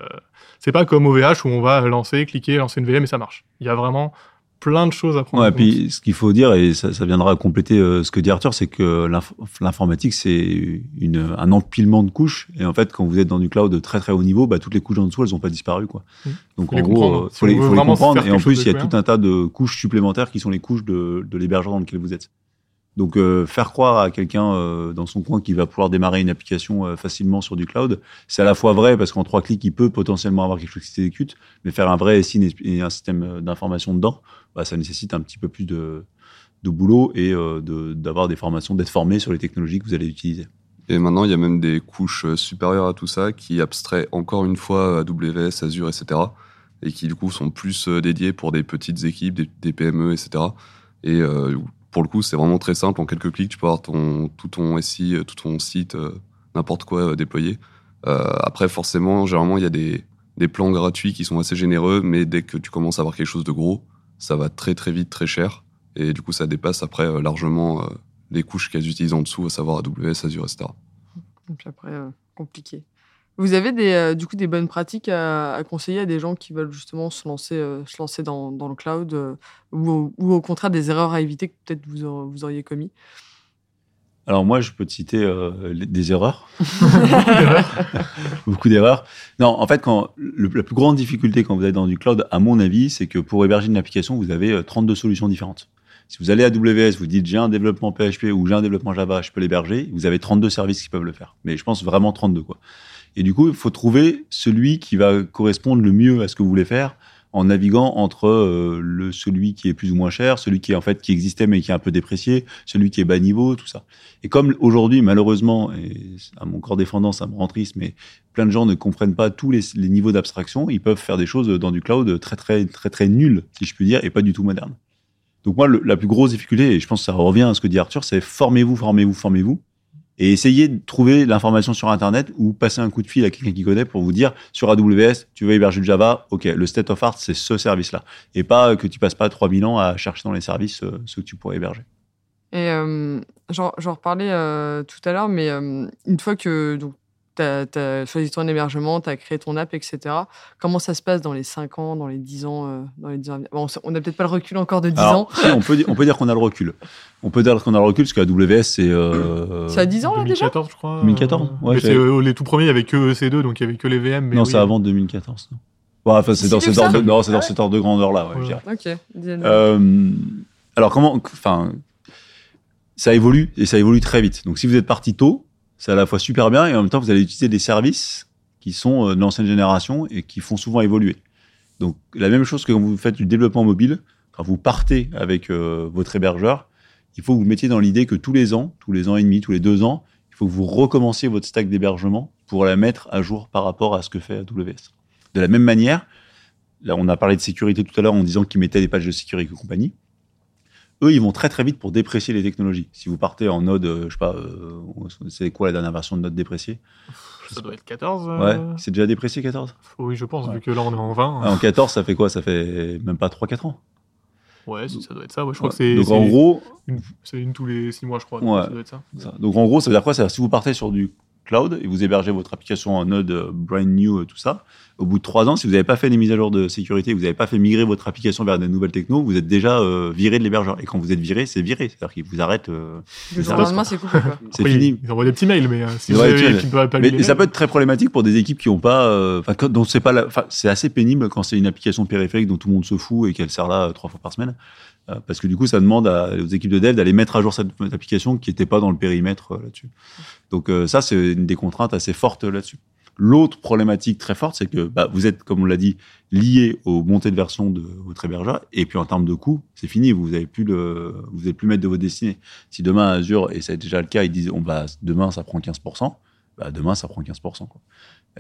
c'est pas comme OVH où on va lancer, cliquer, lancer une VM et ça marche. Il y a vraiment plein de choses à prendre. Ouais, en puis ce qu'il faut dire, et ça, ça viendra compléter euh, ce que dit Arthur, c'est que l'inf- l'informatique, c'est un empilement de couches. Et en fait, quand vous êtes dans du cloud de très très haut niveau, bah, toutes les couches en dessous, elles n'ont pas disparu. Quoi. Mm. Donc Faut en gros, euh, Si faut les, faut les comprendre. Et en plus, il y a tout un tas de couches supplémentaires qui sont les couches de, de l'hébergeur dans lequel vous êtes. Donc euh, faire croire à quelqu'un euh, dans son coin qu'il va pouvoir démarrer une application euh, facilement sur du cloud, c'est à la fois vrai parce qu'en trois clics, il peut potentiellement avoir quelque chose qui s'exécute, mais faire un vrai SI et un système d'information dedans, bah, ça nécessite un petit peu plus de, boulot et d'avoir des formations, d'être formé sur les technologies que vous allez utiliser. Et maintenant, il y a même des couches supérieures à tout ça qui abstraient encore une fois AWS, Azure, etc. Et qui du coup sont plus dédiées pour des petites équipes, des, des PME, etc. Et pour le coup, c'est vraiment très simple. En quelques clics, tu peux avoir ton, tout ton SI, euh, tout ton site, euh, n'importe quoi euh, déployé. Après, forcément, généralement, il y a des, des plans gratuits qui sont assez généreux, mais dès que tu commences à avoir quelque chose de gros, ça va très très vite, très cher. Et du coup, ça dépasse après largement les couches qu'elles utilisent en dessous, à savoir AWS, Azure, etc. Et puis après, compliqué. Vous avez des, euh, du coup des bonnes pratiques à, à conseiller à des gens qui veulent justement se lancer, euh, se lancer dans, dans le cloud euh, ou, au- ou au contraire des erreurs à éviter que peut-être vous, aur- vous auriez commis? Alors moi, je peux te citer les- des erreurs. Beaucoup d'erreurs. Non, en fait, quand le- la plus grande difficulté quand vous êtes dans du cloud, à mon avis, c'est que pour héberger une application, vous avez euh, 32 solutions différentes. Si vous allez à AWS, vous dites j'ai un développement PHP ou j'ai un développement Java, je peux l'héberger, vous avez 32 services qui peuvent le faire. Mais je pense vraiment 32 quoi. Et du coup, il faut trouver celui qui va correspondre le mieux à ce que vous voulez faire en naviguant entre euh, le celui qui est plus ou moins cher, celui qui en fait qui existait mais qui est un peu déprécié, celui qui est bas niveau, tout ça. Et comme aujourd'hui, malheureusement, et à mon corps défendant, ça me rend triste, mais plein de gens ne comprennent pas tous les, niveaux d'abstraction, ils peuvent faire des choses dans du cloud très très très très nulles, si je puis dire, et pas du tout modernes. Donc moi, la plus grosse difficulté, et je pense que ça revient à ce que dit Arthur, c'est formez-vous, formez-vous, formez-vous, et essayez de trouver l'information sur Internet ou passer un coup de fil à quelqu'un qui connaît pour vous dire sur AWS, tu veux héberger du Java, ok, le state of art, c'est ce service-là, et pas que tu passes pas 3000 ans à chercher dans les services euh, ce que tu pourrais héberger. Et euh, j'en reparlais euh, tout à l'heure, mais euh, une fois que tu as, choisi ton hébergement, tu as créé ton app, etc., comment ça se passe dans les 5 ans, dans les 10 ans, euh, dans les 10 ans Bon, On n'a peut-être pas le recul encore de 10 ans. Si, on peut, dire- on peut dire qu'on a le recul. On peut dire qu'on a le recul parce qu'AWS, c'est. Euh, C'est à 10 ans là déjà? 2014, je crois. 2014, euh, ouais, mais j'ai- c'est, euh, les tout premiers, il y avait que EC2, donc il y avait que les VM. Mais non, oui. c'est avant 2014. Non. Bon, enfin, c'est dans, cet que ça? ordre, de- non, c'est dans Ah cet ordre de grandeur-là, ouais, je dirais. Ok. Euh, alors, comment. Enfin, ça évolue et ça évolue très vite. Donc, si vous êtes parti tôt, c'est à la fois super bien et en même temps, vous allez utiliser des services qui sont euh, de l'ancienne génération et qui font souvent évoluer. Donc, la même chose que quand vous faites du développement mobile, quand vous partez avec euh, votre hébergeur, il faut que vous mettiez dans l'idée que tous les ans, tous les ans et demi, tous les deux ans, il faut que vous recommenciez votre stack d'hébergement pour la mettre à jour par rapport à ce que fait AWS. De la même manière, là, on a parlé de sécurité tout à l'heure en disant qu'ils mettaient des patchs de sécurité et compagnie. Eux, ils vont très très vite pour déprécier les technologies. Si vous partez en Node, euh, je sais pas, euh, c'est quoi la dernière version de Node dépréciée? Ça doit être 14. euh, Ouais, c'est déjà déprécié 14 Oui, je pense, Ouais. vu que là on est en 20. Ah, En 14, ça fait quoi? Ça fait même pas 3-4 ans? Ouais, ça doit être ça. Ouais, je crois Ouais. que c'est. Donc en gros, c'est une tous les 6 mois, je crois. Ouais. donc Ça doit être ça. Ça. Donc en gros, ça veut dire quoi? Si vous partez sur du cloud et vous hébergez votre application en Node euh, brand new, euh, tout ça, au bout de trois ans, si vous n'avez pas fait des mises à jour de sécurité, vous n'avez pas fait migrer votre application vers des nouvelles techno, vous êtes déjà euh, viré de l'hébergeur. Et quand vous êtes viré, c'est viré. C'est-à-dire qu'il vous arrête. euh, jour ça lendemain, c'est coupé. Quoi. c'est fini. Ils, envoient des petits mails, mais euh, si vous des avez pas Mais, mais ça peut être très problématique pour des équipes qui ont pas, euh, enfin, c'est pas, c'est assez pénible quand c'est une application périphérique dont tout le monde se fout et qu'elle sert là euh, trois fois par semaine, parce que du coup, ça demande aux équipes de dev d'aller mettre à jour cette, application qui n'était pas dans le périmètre euh, là-dessus. Donc euh, ça, c'est une des contraintes assez fortes euh, là-dessus. L'autre problématique très forte, c'est que bah, vous êtes, comme on l'a dit, lié aux montées de version de votre hébergeur, et puis en termes de coût, c'est fini. Vous n'avez plus le, vous n'êtes plus maître de votre destinée. Si demain Azure, et c'est déjà le cas, ils disent, on va, demain ça prend 15%, bah, demain ça prend 15%. Quoi.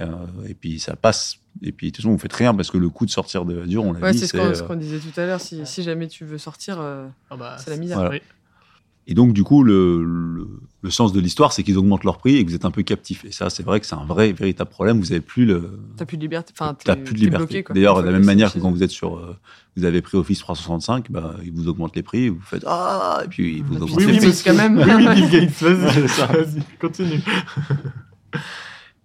Euh, et puis ça passe. Et puis de toute façon, vous faites rien parce que le coût de sortir de Azure, on l'a Ouais, dit, c'est ce c'est qu'on euh, ce qu'on disait tout à l'heure. Si, si jamais tu veux sortir, euh, Ah bah, C'est la misère. Voilà. oui. Et donc, du coup, le, le, le sens de l'histoire, c'est qu'ils augmentent leur prix et que vous êtes un peu captif. Et ça, c'est vrai que c'est un vrai, véritable problème. Vous avez plus le. T'as plus de liberté. Enfin, T'as plus de liberté. D'ailleurs, de la même manière que quand vous êtes sur, euh, vous avez pris Office 365, bah, ils vous augmentent les prix, vous faites ah, et puis ils vous Et puis augmentent les prix. plus quand même. Oui, oui, Bill Gates, vas-y, continue.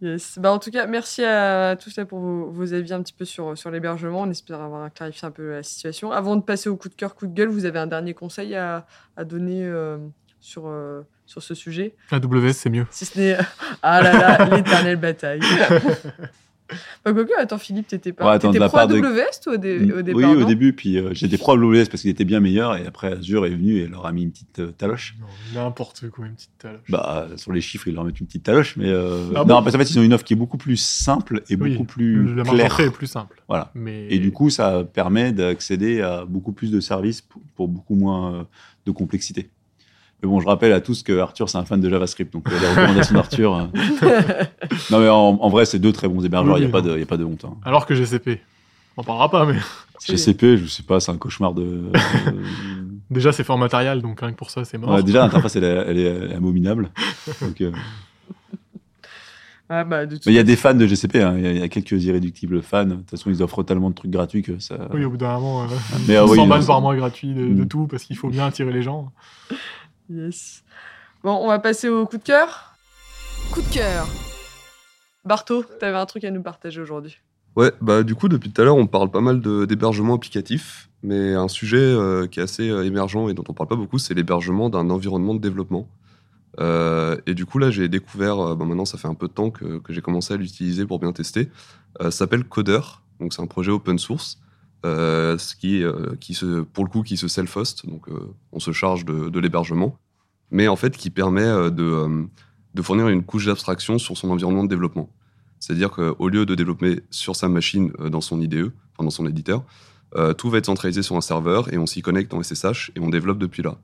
Yes. Bah, en tout cas, merci à tous là pour vos, vos avis un petit peu sur, sur l'hébergement. On espère avoir clarifié un peu la situation. Avant de passer au coup de cœur, coup de gueule, vous avez un dernier conseil à, à donner euh, sur, euh, sur ce sujet? AWS, c'est mieux. Si ce n'est. Ah là là, l'éternelle bataille. Bah, quoique, attends, Philippe, t'étais pas. Ouais, attends, t'étais de la pro part de- AWS, toi, au, dé- au départ oui, au début, puis euh, j'étais pro AWS parce qu'il était bien meilleur, et après Azure est venu et leur a mis une petite euh, taloche. Non, N'importe quoi, une petite taloche. Bah, sur les chiffres, ils leur mettent une petite taloche, mais euh, Ah non, bon parce qu'en fait, ils ont une offre qui est beaucoup plus simple et Oui, beaucoup plus la claire. est plus simple. Voilà. Mais... Et du coup, ça permet d'accéder à beaucoup plus de services pour, pour beaucoup moins euh, de complexité. Mais bon, je rappelle à tous que Arthur, c'est un fan de JavaScript, donc euh, les recommandations d'Arthur. euh, Non, mais en, en vrai, c'est deux très bons hébergeurs, Oui, il n'y a, oui, pas non. de- y a pas de honte. hein. Alors que GCP, on parlera pas, mais GCP, je sais pas, c'est un cauchemar de. déjà c'est fort matériel, donc rien que pour ça c'est mort. ouais, déjà, l'interface, elle, est- elle abominable. Donc, euh, Ah, bah, de toute Mais il y a des fans de GCP, hein. il y a- y, a quelques irréductibles fans. De toute façon, ils offrent tellement de trucs gratuits que ça. Oui, au bout d'un moment, euh, Mais, euh, 100 oui, balles par mois gratuit de, de Mm. tout, parce qu'il faut bien attirer les gens. Yes. Bon, on va passer au coup de cœur. Coup de cœur. Barto, t'avais un truc à nous partager aujourd'hui. Ouais, bah du coup, depuis tout à l'heure, on parle pas mal de- d'hébergement applicatif, mais un sujet euh, qui est assez euh, émergent et dont on parle pas beaucoup, c'est l'hébergement d'un environnement de développement. Euh, et du coup, là, j'ai découvert, euh, bah, maintenant, ça fait un peu de temps que, que j'ai commencé à l'utiliser pour bien tester. Euh, ça s'appelle Coder, donc c'est un projet open source, euh, ce qui, euh, qui se, pour le coup, qui se self-host, donc euh, on se charge de, l'hébergement, mais en fait, qui permet de, fournir une couche d'abstraction sur son environnement de développement. C'est-à-dire qu'au lieu de développer sur sa machine dans son IDE, enfin dans son éditeur, tout va être centralisé sur un serveur et on s'y connecte en SSH et on développe depuis là.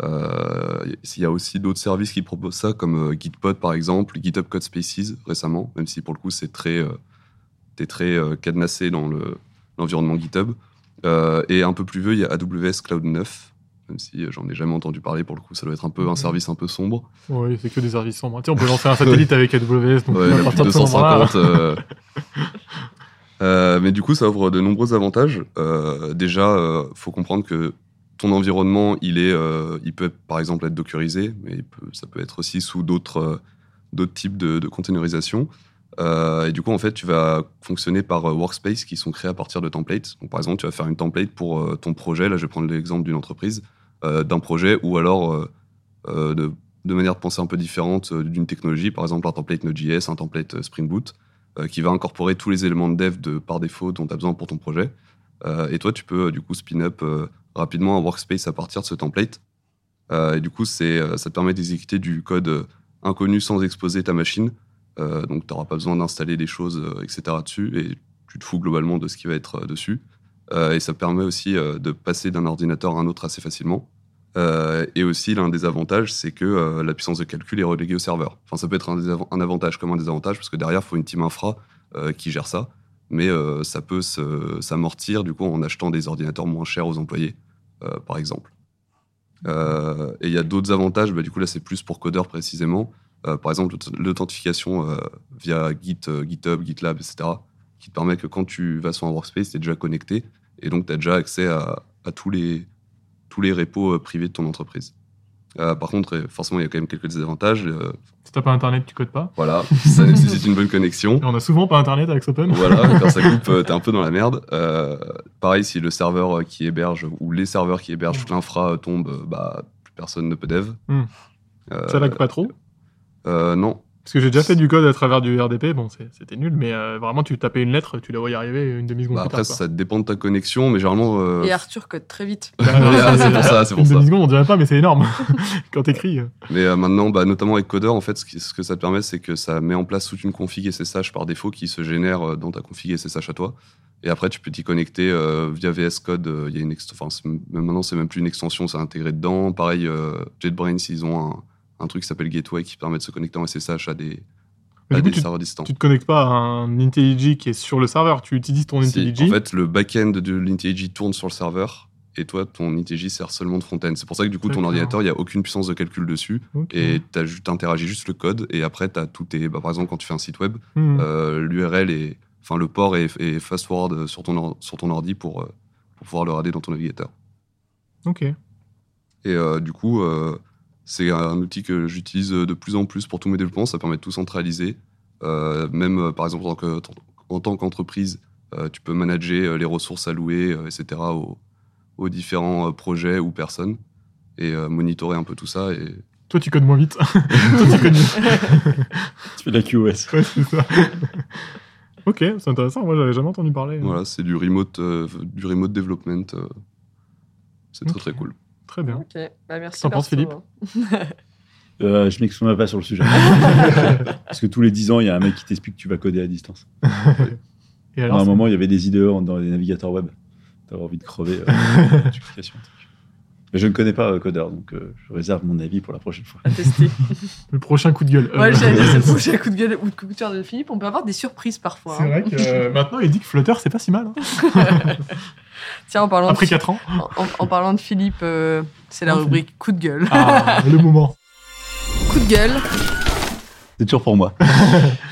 Il y a aussi d'autres services qui proposent ça, comme Gitpod par exemple, GitHub Code Spaces récemment, même si pour le coup c'est très, très cadenassé dans le- l'environnement GitHub. Euh, et un peu plus vieux, il y a AWS Cloud 9, même si j'en ai jamais entendu parler pour le coup, ça doit être un peu un Mhm. service un peu sombre. Oui, c'est que des services sombres. Tiens, on peut lancer un satellite avec AWS, donc Ouais, il en a plus de de ce moment-là, 250. euh. Euh, mais du coup, ça offre de nombreux avantages. Déjà, euh, faut comprendre que ton environnement, il est, il peut par exemple être dockerisé, mais il peut- ça peut être aussi sous d'autres d'autres types de, de containerisation. Euh, et du coup, en fait, tu vas fonctionner par euh, workspace qui sont créés à partir de templates. Donc, par exemple, tu vas faire une template pour euh, ton projet. Là, je vais prendre l'exemple d'une entreprise, d'un projet, ou alors de, manière de penser un peu différente d'une technologie. Par exemple, un template Node.js, un template Spring Boot, qui va incorporer tous les éléments de dev de, par défaut dont tu as besoin pour ton projet. Et toi, tu peux du coup spin up rapidement un workspace à partir de ce template. Et du coup, ça te permet d'exécuter du code inconnu sans exposer ta machine. Euh, donc, tu n'auras pas besoin d'installer des choses, euh, etc. dessus. Et tu te fous globalement de ce qui va être euh, dessus. Et ça permet aussi de passer d'un ordinateur à un autre assez facilement. Et aussi, l'un des avantages, c'est que la puissance de calcul est reléguée au serveur. Enfin, ça peut être un, avantage comme un désavantage, parce que derrière, il faut une team infra qui gère ça. Mais ça peut s'amortir, du coup, en achetant des ordinateurs moins chers aux employés, par exemple. Et il y a d'autres avantages, bah, du coup, là, c'est plus pour codeurs précisément. Euh, par exemple, l'aut- l'authentification euh, via Git, euh, GitHub, GitLab, etc., qui te permet que quand tu vas sur un workspace, tu es déjà connecté et donc tu as déjà accès à, à tous, les, tous les repos privés de ton entreprise. Euh, par contre, forcément, il y a quand même quelques désavantages. euh, Si t'as pas internet, tu codes pas. voilà, ça nécessite une bonne connexion. Et on a souvent pas internet avec Open. Voilà, quand ça coupe, euh, t'es un peu dans la merde. Pareil, si le serveur qui héberge ou les serveurs qui hébergent toute l'infra tombent, euh, bah, plus personne ne peut dev. Euh, Ça lag pas trop. Euh, non, Parce que j'ai déjà fait du code à travers du RDP, bon, c'était nul, mais euh, vraiment, tu tapais une lettre, tu la voyais arriver une demi-seconde Bah, plus après, quoi. ça dépend de ta connexion, mais généralement. euh, Et Arthur code très vite. Bah, Ah, c'est pour ça, c'est pour une ça. demi-seconde, on dirait pas, mais c'est énorme. Quand t'écris. Mais euh, maintenant, bah, notamment avec Coder, en fait, ce, qui- ce que ça te permet, c'est que ça met en place toute une config SSH par défaut qui se génère dans ta config SSH à toi. Et après, tu peux t'y connecter euh, via VS Code. euh, Il y a une maintenant, c'est même plus une extension, c'est intégré dedans. Pareil, euh, JetBrains, ils ont un, un truc qui s'appelle Gateway qui permet de se connecter en SSH à des, à coup, tu, serveurs distants. tu te connectes pas à un IntelliJ qui est sur le serveur, tu utilises ton Si, IntelliJ. en fait, le back-end de l'IntelliJ tourne sur le serveur et toi, ton ITJ sert seulement de front-end. C'est pour ça que du coup, ton ordinateur, il n'y a aucune puissance de calcul dessus. Et tu interagis juste le code. Et après, tu as tout tes. bah, par exemple, quand tu fais un site web, Hmm. euh, l'URL est. Enfin, le port est, est fast-forward sur ton, or- sur ton ordi pour, euh, pour pouvoir le rader dans ton navigateur. Ok. Et euh, du coup, euh, c'est un outil que j'utilise de plus en plus pour tous mes développements. Ça permet de tout centraliser. Euh, même, euh, par exemple, en, tant que- en tant qu'entreprise, euh, tu peux manager les ressources allouées, euh, etc., aux, aux différents euh, projets ou personnes et euh, monitorer un peu tout ça. Et Toi, tu codes moins vite. Toi, tu codes mieux. Tu fais de la QoS. Ouais, c'est ça. ok, c'est intéressant. Moi, j'avais jamais entendu parler. voilà, c'est du remote, euh, du remote development. euh, c'est très très cool. Très bien. Ok, bah merci. T'en penses, Bertrand. Euh, je m'exprime pas sur le sujet. Parce que tous les 10 ans, il y a un mec qui t'explique que tu vas coder à distance. Et à un moment, il y avait des IDE dans les navigateurs web. T'avais envie de crever. euh. Mais je ne connais pas euh, Coder, donc euh, je réserve mon avis pour la prochaine fois. À tester. le prochain coup de gueule. Ouais, j'allais dire, c'est le prochain coup de gueule ou de coup de cœur de Philippe. On peut avoir des surprises parfois. C'est hein. vrai que euh, maintenant, il dit que Flutter, c'est pas si mal. hein. Tiens, en parlant, Après de, 4 ans. en, en parlant de Philippe, euh, c'est la Oh, rubrique coup de gueule. Ah, le moment. Coup de gueule. C'est toujours pour moi.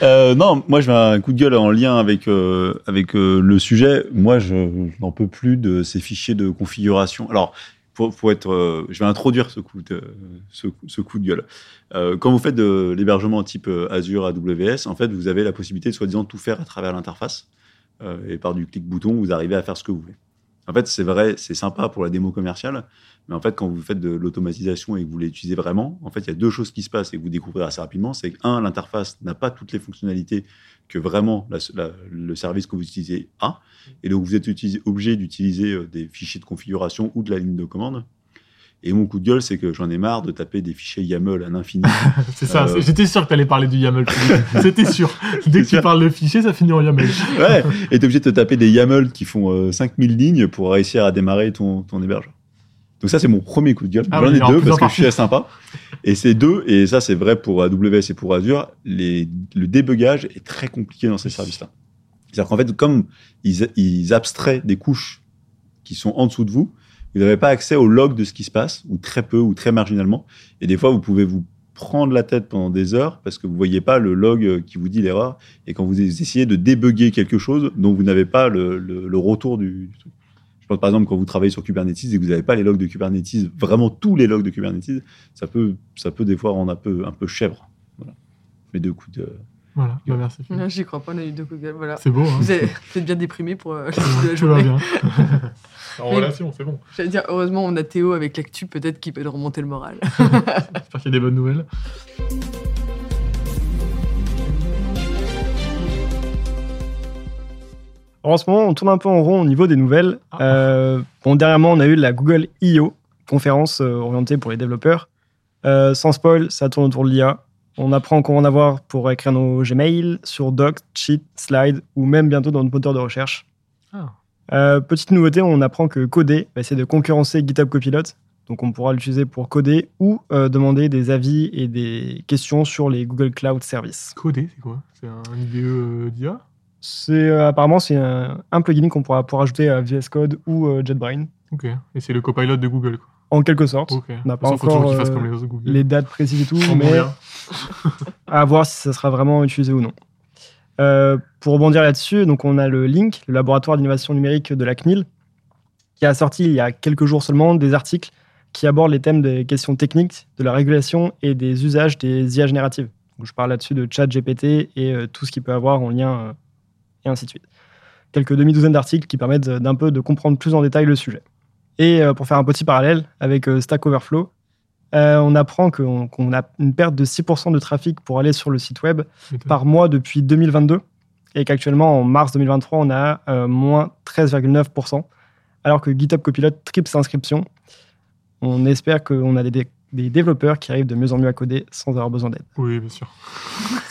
Euh, non, moi, je vais un coup de gueule en lien avec, euh, avec euh, le sujet. Moi, je, je n'en peux plus de ces fichiers de configuration. Alors, pour, être, euh, je vais introduire ce coup de, ce, coup de gueule. Euh, quand vous faites de l'hébergement type euh, Azure, AWS, en fait, vous avez la possibilité de soi-disant tout faire à travers l'interface. Et par du clic-bouton, vous arrivez à faire ce que vous voulez. En fait, c'est vrai, c'est sympa pour la démo commerciale, mais en fait, quand vous faites de l'automatisation et que vous l'utilisez vraiment, en fait, il y a deux choses qui se passent et que vous découvrez assez rapidement. C'est que, un, l'interface n'a pas toutes les fonctionnalités que vraiment la- la- le service que vous utilisez a. Et donc, vous êtes utilisé- obligé d'utiliser euh, des fichiers de configuration ou de la ligne de commande. Et mon coup de gueule, c'est que j'en ai marre de taper des fichiers YAML à l'infini. C'est ça. Euh, J'étais sûr que t'allais parler du YAML. C'était sûr. Dès que tu parles de fichier, ça finit en YAML. ouais, et t'es obligé de te taper des YAML qui font euh, 5000 lignes pour réussir à démarrer ton, ton hébergeur. Donc ça, c'est mon premier coup de gueule. Ah J'en oui, ai deux parce que je suis sympa. Et ces deux, et ça c'est vrai pour AWS et pour Azure, les, le débugage est très compliqué dans ces services-là. C'est-à-dire qu'en fait, comme ils, ils abstraient des couches qui sont en dessous de vous, vous n'avez pas accès au log de ce qui se passe, ou très peu, ou très marginalement. Et des fois, vous pouvez vous prendre la tête pendant des heures parce que vous voyez pas le log qui vous dit l'erreur. Et quand vous essayez de débugger quelque chose dont vous n'avez pas le, le- le retour du, du truc. Je pense par exemple quand vous travaillez sur Kubernetes et que vous n'avez pas les logs de Kubernetes, vraiment tous les logs de Kubernetes, ça peut, ça peut des fois rendre un peu, un peu chèvre. Voilà. Mes deux coups de. Voilà. Bah, merci. J'y crois pas, on a eu deux coups de gueule. Voilà. C'est beau. Hein. Vous êtes, vous êtes bien déprimé pour euh, la la Tout va journée. bien. en Mais- relation, c'est bon. J'allais dire, heureusement, on a Théo avec l'actu, peut-être qu'il peut nous remonter le moral. J'espère qu'il y a des bonnes nouvelles. En ce moment, on tourne un peu en rond au niveau des nouvelles. Ah. Euh, bon, dernièrement, on a eu la Google I.O., conférence euh, orientée pour les développeurs. Euh, sans spoil, ça tourne autour de l'IA. On apprend qu'on va en avoir pour écrire nos Gmail, sur Doc, Cheat, Slide ou même bientôt dans notre moteur de recherche. Ah. Euh, petite nouveauté, on apprend que coder va essayer de concurrencer GitHub Copilot. Donc on pourra l'utiliser pour coder ou euh, demander des avis et des questions sur les Google Cloud Services. Coder, c'est quoi? C'est un IDE d'IA C'est euh, apparemment c'est un, un plugin qu'on pourra pouvoir ajouter à VS Code ou euh, JetBrains Ok. Et c'est le copilot de Google. Quoi. en quelque sorte. Ok. On n'a pas encore, euh, comme les Google. Les dates précises et tout, mais à voir si ça sera vraiment utilisé ou non. Euh, pour rebondir là-dessus, donc on a le Link, le laboratoire d'innovation numérique de la CNIL, qui a sorti il y a quelques jours seulement des articles qui abordent les thèmes des questions techniques, de la régulation et des usages des IA génératives. Donc, je parle là-dessus de chat GPT et euh, tout ce qui peut avoir en lien euh, et ainsi de suite. Quelques demi-douzaines d'articles qui permettent d'un peu de comprendre plus en détail le sujet. Et euh, pour faire un petit parallèle avec euh, Stack Overflow, euh, on apprend qu'on a une perte de 6% de trafic pour aller sur le site web par mois depuis 2022 et qu'actuellement en mars 2023 on a euh, moins 13,9% alors que GitHub Copilot triple ses inscriptions. On espère qu'on a des, des développeurs qui arrivent de mieux en mieux à coder sans avoir besoin d'aide. Oui, bien sûr.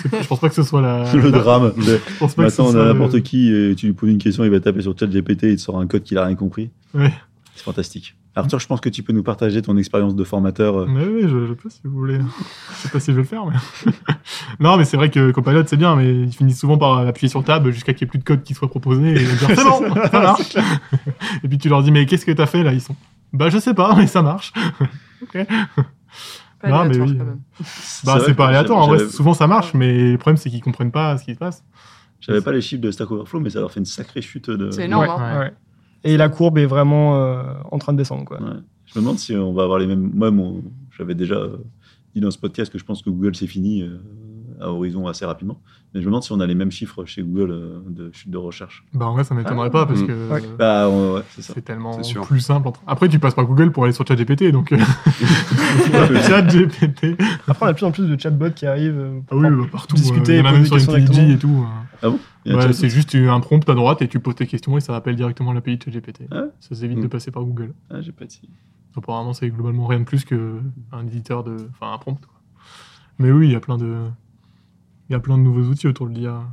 Je pense pas que ce soit la. le la- drame. de- Je pense pas que ce Maintenant, on a le- n'importe qui, et tu lui poses une question, il va taper sur ChatGPT, il te sort un code qu'il a rien compris. Ouais. C'est fantastique. Arthur, je pense que tu peux nous partager ton expérience de formateur. euh, Mais oui, je, je peux si vous voulez. Je sais pas si je vais le faire, mais. Non, mais c'est vrai que Copilot, c'est bien, mais ils finissent souvent par appuyer sur Tab jusqu'à qu'il n'y ait plus de code qui soit proposé et dire c'est bon, ça marche. et puis tu leur dis, mais qu'est-ce que t'as fait là Ils sont, bah je sais pas, mais ça marche. Ok. Pas Non, mais oui. quand même. Bah c'est pas aléatoire, en vrai, souvent ça marche, mais le problème c'est qu'ils comprennent pas ce qui se passe. J'avais pas les chiffres de Stack Overflow, mais ça leur fait une sacrée chute de. C'est énorme. Ouais, hein. ouais. Et la courbe est vraiment euh, en train de descendre. Quoi. Ouais. Je me demande si on va avoir les mêmes. Moi, mon... j'avais déjà dit dans ce podcast que je pense que Google c'est fini euh, à horizon assez rapidement. Mais je me demande si on a les mêmes chiffres chez Google euh, de chute de recherche. Bah en vrai, ça m'étonnerait Ah. pas parce Mm. que Ouais. Bah ouais, ouais, c'est tellement plus simple. entre- Après, tu passes par Google pour aller sur ChatGPT, donc euh, ChatGPT. Après, on a de plus en plus de chatbots qui arrivent euh, Ah pour oui, bah, partout. discuter euh, même sur IntelliJ et tout. Il y a un Ouais, chat- c'est juste un prompt à droite et tu poses tes questions et ça appelle directement l'API de ChatGPT. Ah Ça s'évite Mm. de passer par Google. Ah, j'ai pas essayé. Apparemment, c'est globalement rien de plus qu'un éditeur de. Enfin, un prompt. Quoi. Mais oui, il y a plein de. Il y a plein de nouveaux outils autour de l'IA.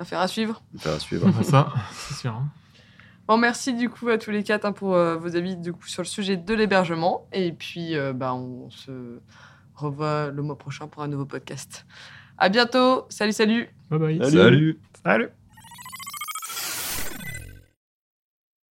Affaire à suivre. Faire à suivre. Bah, ça, c'est sûr. hein. Bon, merci du coup à tous les quatre hein, pour euh, vos avis du coup, sur le sujet de l'hébergement. Et puis, euh, bah, on se revoit le mois prochain pour un nouveau podcast. À bientôt. Salut, salut. Bye bye. Salut. Salut. Salut